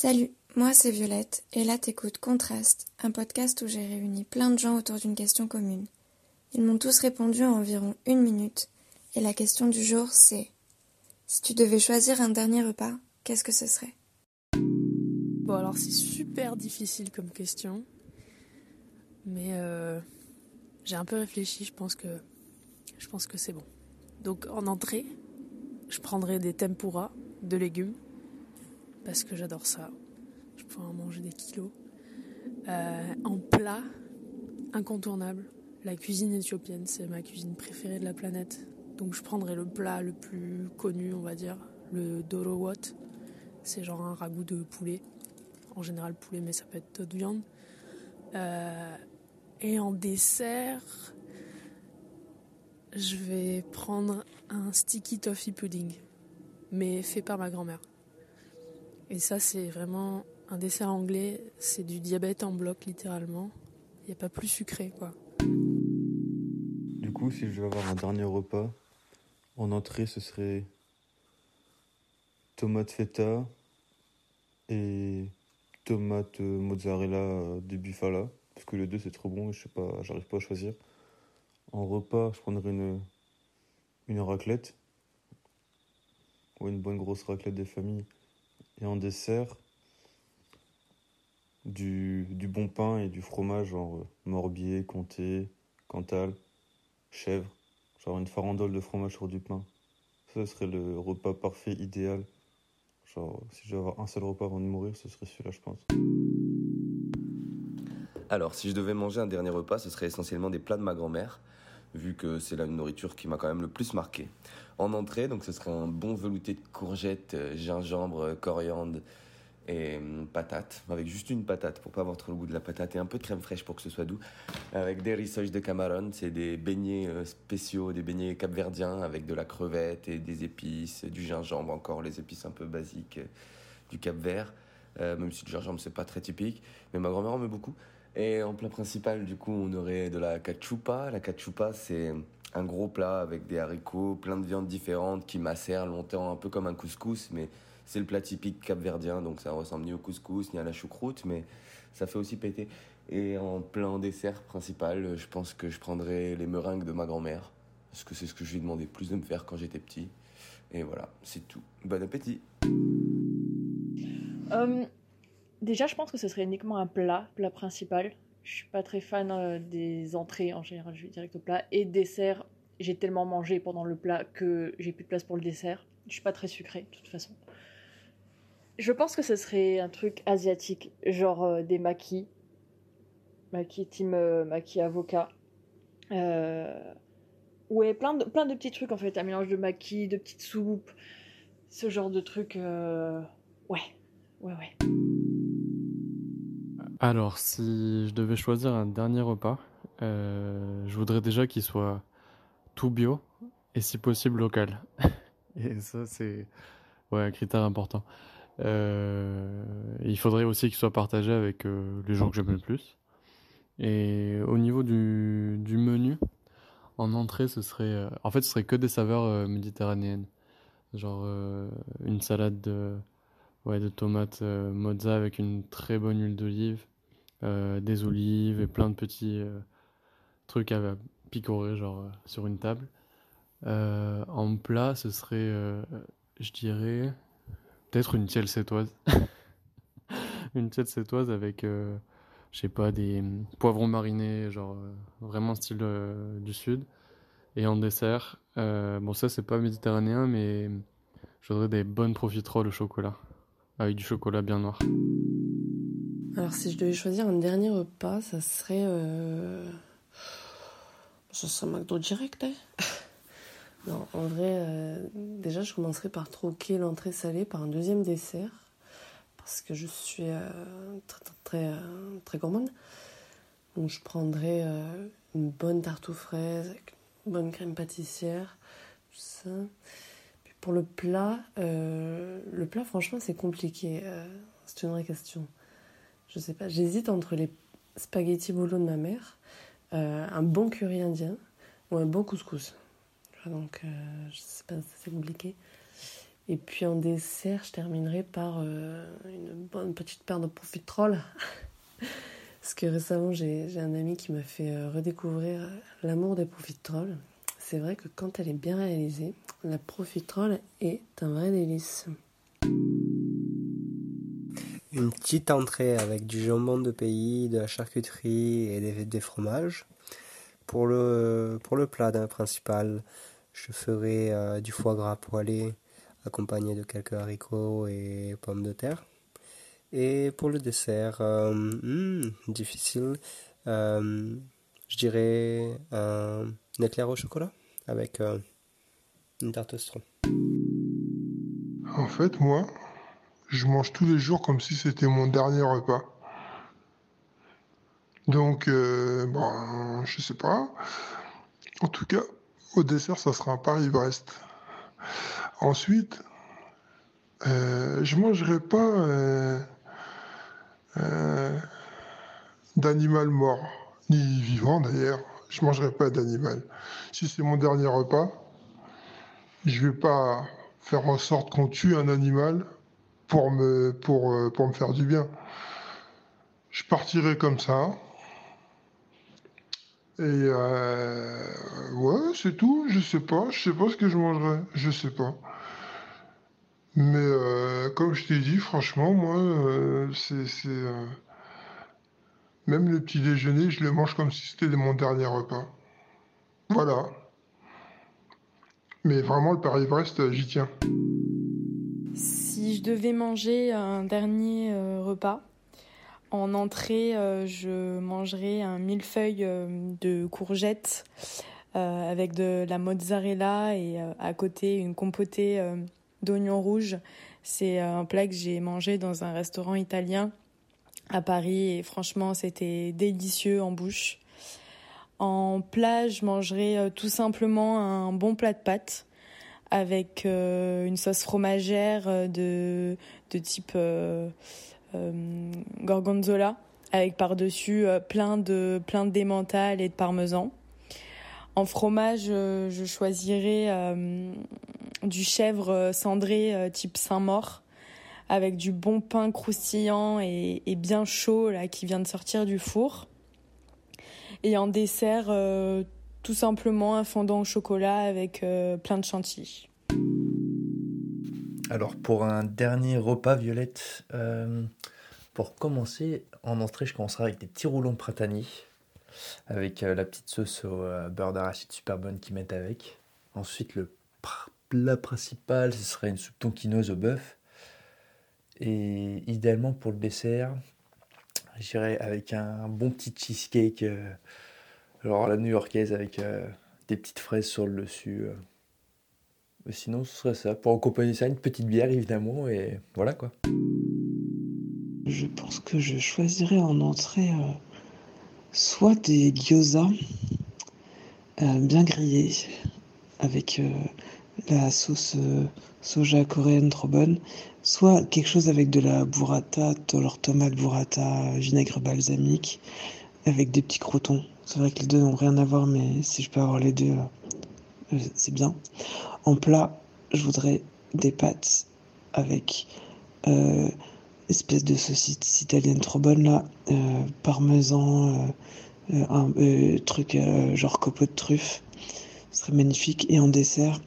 Salut, moi c'est Violette, et là t'écoutes Contraste, un podcast où j'ai réuni plein de gens autour d'une question commune. Ils m'ont tous répondu en environ une minute, et la question du jour c'est Si tu devais choisir un dernier repas, qu'est-ce que ce serait? Bon alors c'est super difficile comme question, mais euh, j'ai un peu réfléchi, je pense que je pense que c'est bon. Donc en entrée, je prendrai des tempura de légumes parce que j'adore ça. Je pourrais en manger des kilos. Euh, en plat, incontournable, la cuisine éthiopienne, c'est ma cuisine préférée de la planète. Donc je prendrai le plat le plus connu, on va dire, le dorowot. C'est genre un ragoût de poulet. En général poulet, mais ça peut être d'autres viandes. Euh, et en dessert, je vais prendre un sticky toffee pudding, mais fait par ma grand-mère. Et ça, c'est vraiment un dessert anglais, c'est du diabète en bloc littéralement. Il n'y a pas plus sucré, quoi. Du coup, si je veux avoir un dernier repas, en entrée, ce serait tomate feta et tomate mozzarella de bufala. Parce que les deux, c'est trop bon je sais pas, pas à choisir. En repas, je prendrais une raclette. Ou une bonne grosse raclette des familles. Et en dessert, du, bon pain et du fromage, genre morbier, comté, cantal, chèvre. Genre une farandole de fromage sur du pain. Ça serait le repas parfait, idéal. Genre, si je devais avoir un seul repas avant de mourir, ce serait celui-là, je pense. Alors, si je devais manger un dernier repas, ce serait essentiellement des plats de ma grand-mère, vu que c'est la nourriture qui m'a quand même le plus marqué. En entrée, donc ce serait un bon velouté de courgettes, euh, gingembre, coriandre et hum, patates, avec juste une patate pour pas avoir trop le goût de la patate et un peu de crème fraîche pour que ce soit doux, avec des rissoles de camaron, c'est des beignets euh, spéciaux, des beignets capverdiens avec de la crevette et des épices, du gingembre encore, les épices un peu basiques euh, du Cap Vert, même si le gingembre c'est pas très typique, mais ma grand-mère en met beaucoup. Et en plat principal, du coup, on aurait de la cachupa. La cachupa, c'est un gros plat avec des haricots, plein de viandes différentes qui macèrent longtemps, un peu comme un couscous, mais c'est le plat typique capverdien, donc ça ressemble ni au couscous ni à la choucroute, mais ça fait aussi péter. Et en plein dessert principal, je pense que je prendrais les meringues de ma grand-mère, parce que c'est ce que je lui ai demandé plus de me faire quand j'étais petit. Et voilà, c'est tout. Bon appétit euh, Déjà, je pense que ce serait uniquement un plat, plat principal. Je suis pas très fan euh, des entrées en général, je vais direct au plat. Et dessert, j'ai tellement mangé pendant le plat que j'ai plus de place pour le dessert. Je suis pas très sucrée, de toute façon. Je pense que ce serait un truc asiatique, genre euh, des maquis. Maquis team euh, maquis avocat. Ouais, plein de, plein de petits trucs en fait. Un mélange de maquis, de petites soupes. Ce genre de trucs. Ouais, ouais, ouais. Alors, si je devais choisir un dernier repas, euh, je voudrais déjà qu'il soit tout bio et si possible local. et ça, c'est ouais, un critère important. Euh, il faudrait aussi qu'il soit partagé avec euh, les gens que j'aime le plus. Et au niveau du, du menu, en entrée, ce serait, en fait, ce serait que des saveurs méditerranéennes, genre une salade de ouais, de tomates mozza avec une très bonne huile d'olive, euh, des olives et plein de petits euh, trucs à picorer genre euh, sur une table. en plat, ce serait, je dirais, peut-être une tielle sétoise. une tielle sétoise avec, je sais pas, des poivrons marinés, genre vraiment style du sud. Et en dessert, bon ça c'est pas méditerranéen, mais je voudrais des bonnes profiteroles au chocolat, avec du chocolat bien noir. Alors si je devais choisir un dernier repas, ça serait... Euh... Ça serait McDo direct, hein Non, en vrai, euh, déjà je commencerai par troquer l'entrée salée par un deuxième dessert. Parce que je suis euh, très, très, euh, très, gourmande. Donc je prendrais une bonne tarte aux fraises avec une bonne crème pâtissière. Tout ça. Pour le plat, le plat franchement c'est compliqué. c'est une vraie question je sais pas, j'hésite entre les spaghettis bolo de ma mère, euh, un bon curry indien ou un bon couscous. Donc, euh, je sais pas, c'est compliqué. Et puis en dessert, je terminerai par euh, une bonne petite paire de profiteroles. Parce que récemment, j'ai un ami qui m'a fait euh, redécouvrir l'amour des profiteroles. C'est vrai que quand elle est bien réalisée, la profiterole est un vrai délice. Une petite entrée avec du jambon de pays, de la charcuterie et des, fromages. Pour le, pour le plat principal, je ferai euh, du foie gras poêlé accompagné de quelques haricots et pommes de terre. Et pour le dessert, euh, hmm, difficile, euh, je dirais un, éclair au chocolat avec une tarte. En fait, moi, je mange tous les jours comme si c'était mon dernier repas. Donc, euh, bon, je sais pas. En tout cas, au dessert, ça sera un Paris-Brest. Ensuite, euh, je mangerai pas euh, euh, d'animal mort, ni vivant d'ailleurs. Je mangerai pas d'animal. Si c'est mon dernier repas, je vais pas faire en sorte qu'on tue un animal pour me, pour, euh, pour me faire du bien. Je partirai comme ça. Et euh, ouais, c'est tout. Je sais pas. Je sais pas ce que je mangerai. Je sais pas. Mais euh, comme je t'ai dit, franchement, moi, c'est. Même le petit déjeuner, je le mange comme si c'était mon dernier repas. Voilà. Mais vraiment, le Paris-Brest, j'y tiens je devais manger un dernier euh, repas, en entrée, euh, je mangerais un millefeuille euh, de courgettes avec de la mozzarella et à côté une compotée d'oignons rouges. C'est un plat que j'ai mangé dans un restaurant italien à Paris et franchement c'était délicieux en bouche. En plat, je mangerai tout simplement un bon plat de pâtes avec euh, une sauce fromagère euh, de, de type euh, gorgonzola, avec par-dessus plein de plein d'emmental et de parmesan. En fromage, je choisirais du chèvre cendré type Saint-Maur avec du bon pain croustillant et, bien chaud là qui vient de sortir du four. Et en dessert, tout simplement un fondant au chocolat avec euh, plein de chantilly. Alors pour un dernier repas, Violette, euh, pour commencer, en entrée, je commencerai avec des petits roulons pratani, avec euh, la petite sauce au beurre d'arachide super bonne qu'ils mettent avec. Ensuite, le plat principal, ce serait une soupe tonkinoise au bœuf. Et idéalement pour le dessert, j'irai avec un bon petit cheesecake alors la new-yorkaise avec euh, des petites fraises sur le dessus. Euh. Sinon, ce serait ça. Pour accompagner ça, une petite bière évidemment, et voilà quoi. Je pense que je choisirais en entrée euh, soit des gyoza bien grillés avec la sauce soja coréenne trop bonne, soit quelque chose avec de la burrata, leur tomate burrata, vinaigre balsamique, avec des petits crotons. C'est vrai que les deux n'ont rien à voir, mais si je peux avoir les deux, euh, euh, c'est bien. En plat, je voudrais des pâtes avec euh, espèce de saucisse italienne trop bonne là, euh, parmesan, un truc genre copeaux de truffe. Ce serait magnifique. Et en dessert,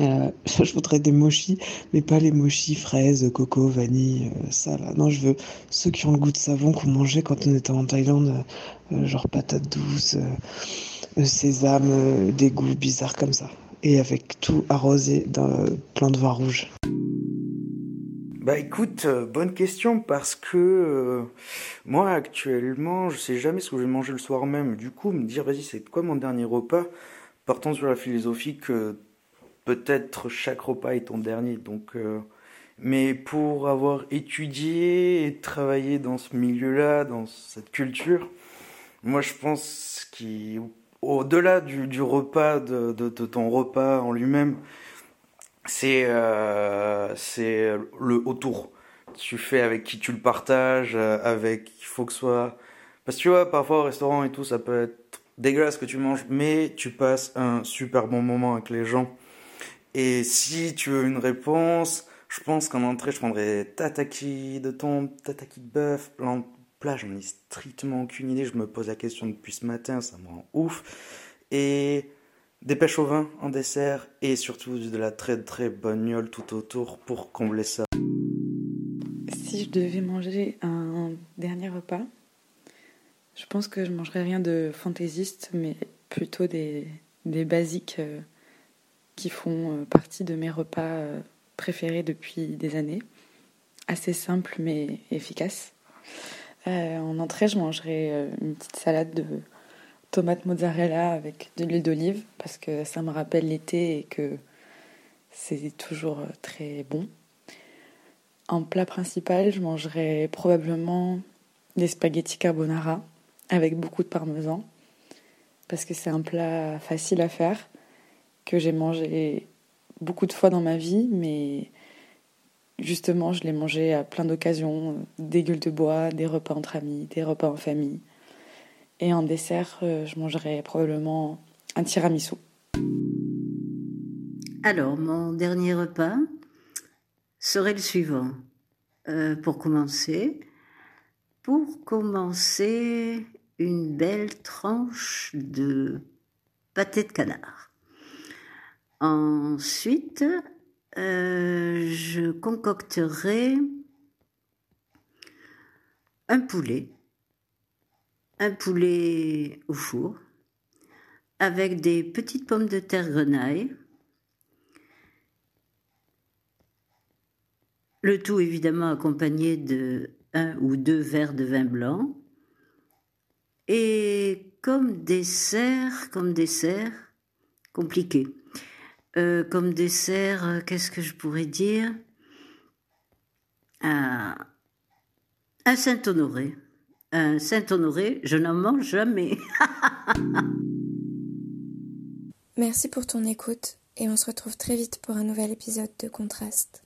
euh, je voudrais des mochis, mais pas les mochis fraises, coco, vanille, euh, ça là. Non, je veux ceux qui ont le goût de savon qu'on mangeait quand on était en Thaïlande, euh, genre patates douces, sésame, des goûts bizarres comme ça. Et avec tout arrosé d'un plein de vin rouge. Bah écoute, bonne question parce que moi actuellement je sais jamais ce que je vais manger le soir même. Du coup, me dire vas-y c'est quoi mon dernier repas? Partant sur la philosophie que peut-être chaque repas est ton dernier. Donc, euh, mais pour avoir étudié et travaillé dans ce milieu-là, dans cette culture, moi je pense qu'au-delà du, repas, de, ton repas en lui-même, c'est euh, le autour. Tu fais avec qui tu le partages, euh, avec il faut que ce soit. Parce que tu vois, parfois au restaurant et tout, ça peut être dégueulasse que tu manges, mais tu passes un super bon moment avec les gens. Et si tu veux une réponse, Je pense qu'en entrée, je prendrais tataki de thon, tataki de bœuf. Là, plat, j'en ai strictement aucune idée. Je me pose la question depuis ce matin, ça me rend ouf. Et des pêches au vin en dessert et surtout de la très très bonne miole tout autour pour combler ça. Si je devais manger un dernier repas, je pense que je mangerais rien de fantaisiste, mais plutôt des, basiques euh, qui font euh, partie de mes repas euh, préférés depuis des années. Assez simple mais efficace. en entrée, je mangerais une petite salade de tomates mozzarella avec de l'huile d'olive parce que ça me rappelle l'été et que c'est toujours très bon. En plat principal, je mangerais probablement des spaghettis carbonara avec beaucoup de parmesan parce que c'est un plat facile à faire que j'ai mangé beaucoup de fois dans ma vie, mais justement, je l'ai mangé à plein d'occasions, des gueules de bois, des repas entre amis, des repas en famille. Et en dessert, euh, je mangerai probablement un tiramisu. Alors, mon dernier repas serait le suivant. Euh, pour commencer, pour commencer, une belle tranche de pâté de canard. Ensuite, euh, je concocterai un poulet, un poulet au four, avec des petites pommes de terre grenaille, le tout évidemment accompagné de un ou deux verres de vin blanc, et comme dessert, comme dessert, compliqué. Euh, comme dessert, euh, qu'est-ce que je pourrais dire? Un Saint-Honoré. Un Saint-Honoré, je n'en mange jamais. Merci pour ton écoute et on se retrouve très vite pour un nouvel épisode de Contraste.